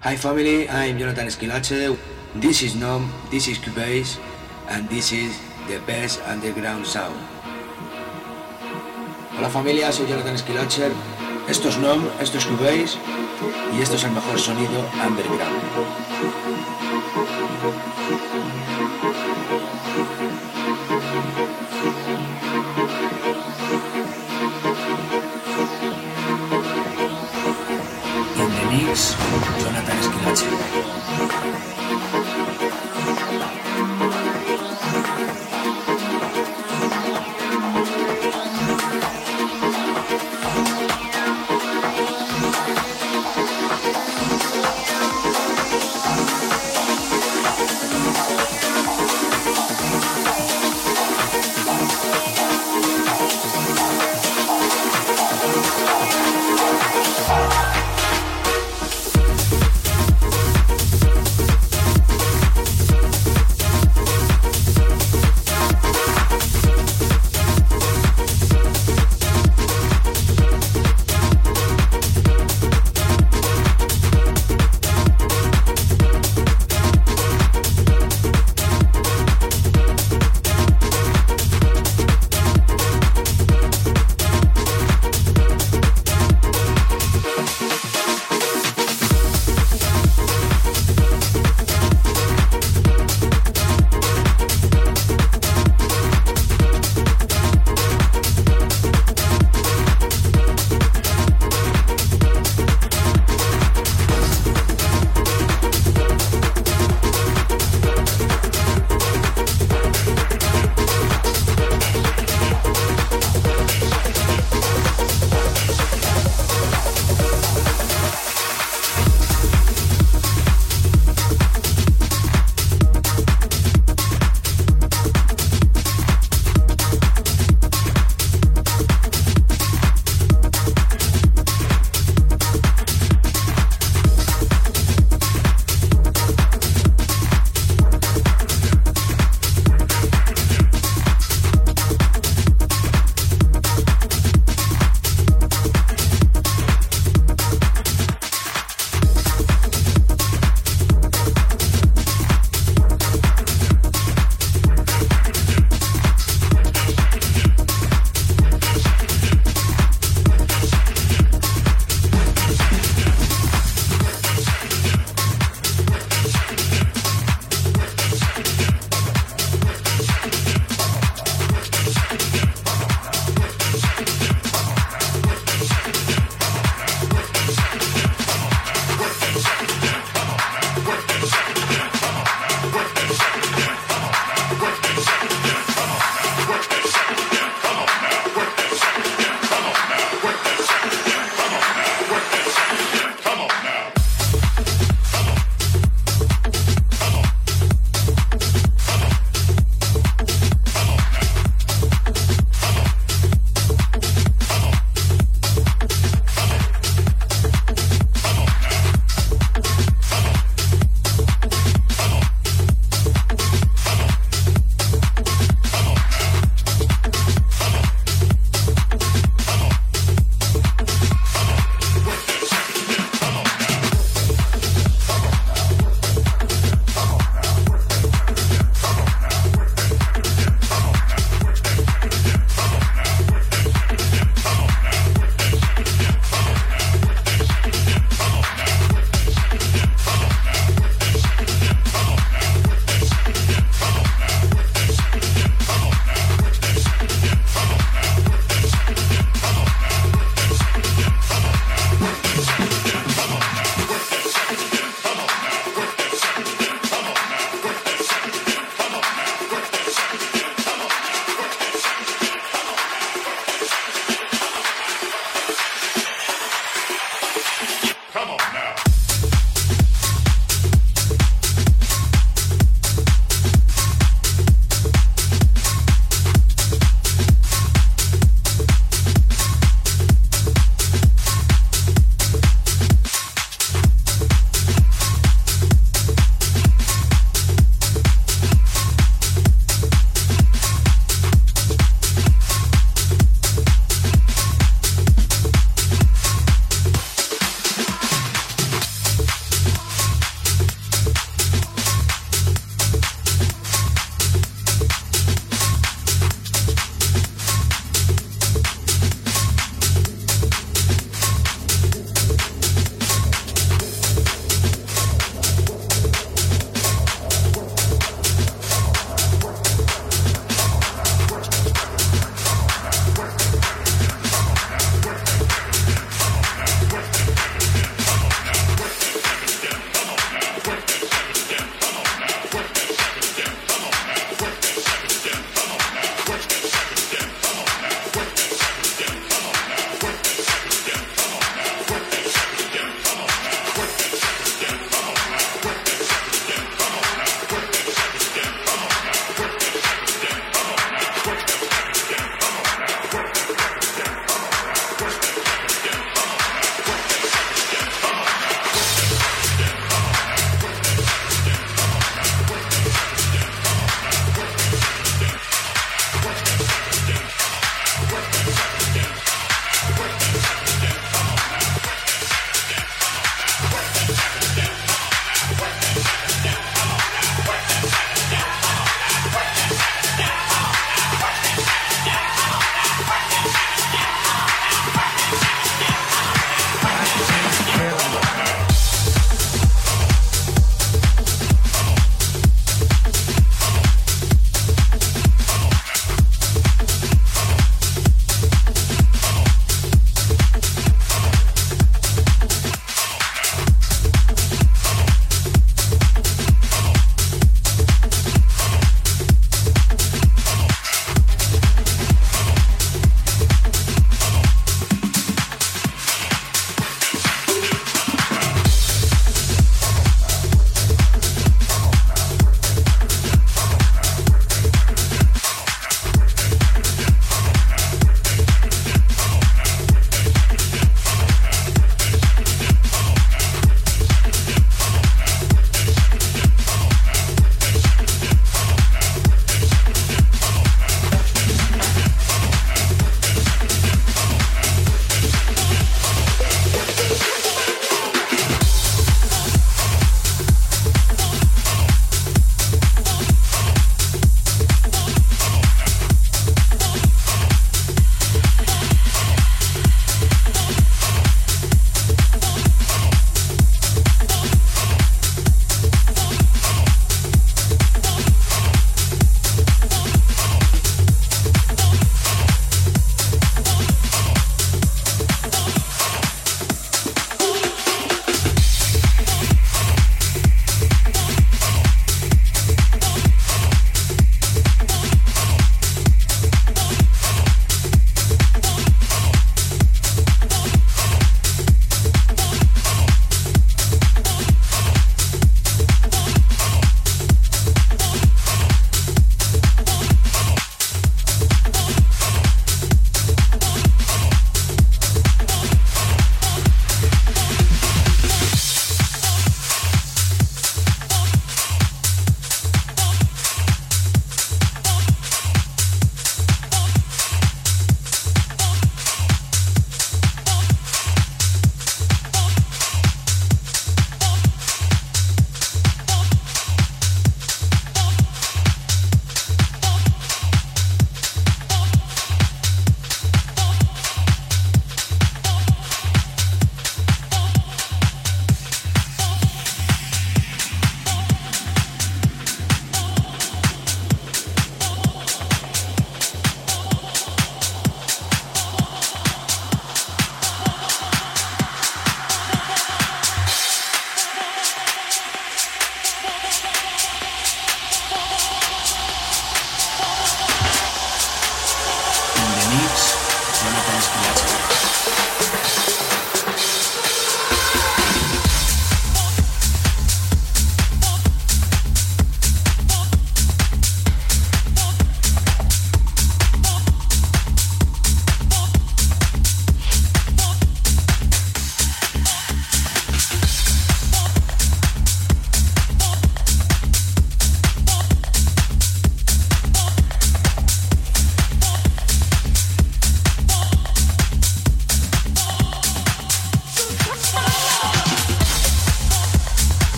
Hi family, I'm Jonathan Esquilache. This is Nom, this is Cubase, and this is the best underground sound. Hola familia, soy Jonathan Esquilacher. Esto es Nom, esto es Cubase y esto es el mejor sonido underground.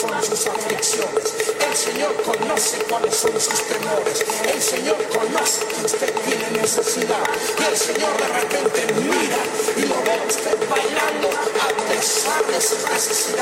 cuáles son sus aflicciones. El Señor conoce cuáles son sus temores. El Señor conoce que usted tiene necesidad. Y el Señor de repente mira y lo ve a usted bailando a pesar de su necesidad.